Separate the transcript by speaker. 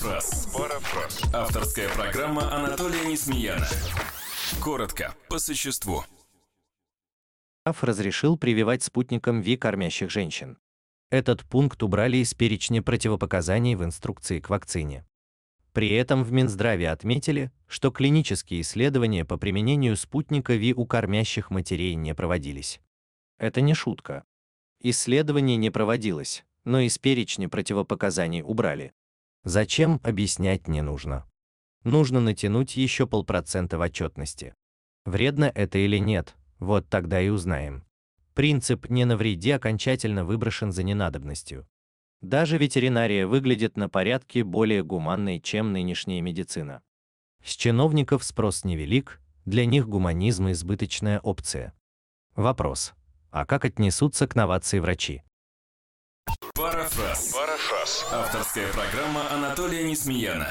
Speaker 1: Парафраз. Парафраз. Авторская программа Анатолия Несмеяна. Коротко, по существу.
Speaker 2: Разрешил прививать спутником ВИ кормящих женщин. Этот пункт убрали из перечня противопоказаний в инструкции к вакцине. При этом в Минздраве отметили, что клинические исследования по применению спутника ВИ у кормящих матерей не проводились. Это не шутка. Исследование не проводилось, но из перечня противопоказаний убрали. Зачем, объяснять не нужно. Нужно натянуть еще полпроцента в отчетности. Вредно это или нет, вот тогда и узнаем. Принцип «не навреди» окончательно выброшен за ненадобностью. Даже ветеринария выглядит на порядке более гуманной, чем нынешняя медицина. С чиновников спрос невелик, для них гуманизм – избыточная опция. Вопрос. А как отнесутся к новации врачи?
Speaker 1: Парафраз. Парафраз. Авторская программа Анатолия Несмеяна.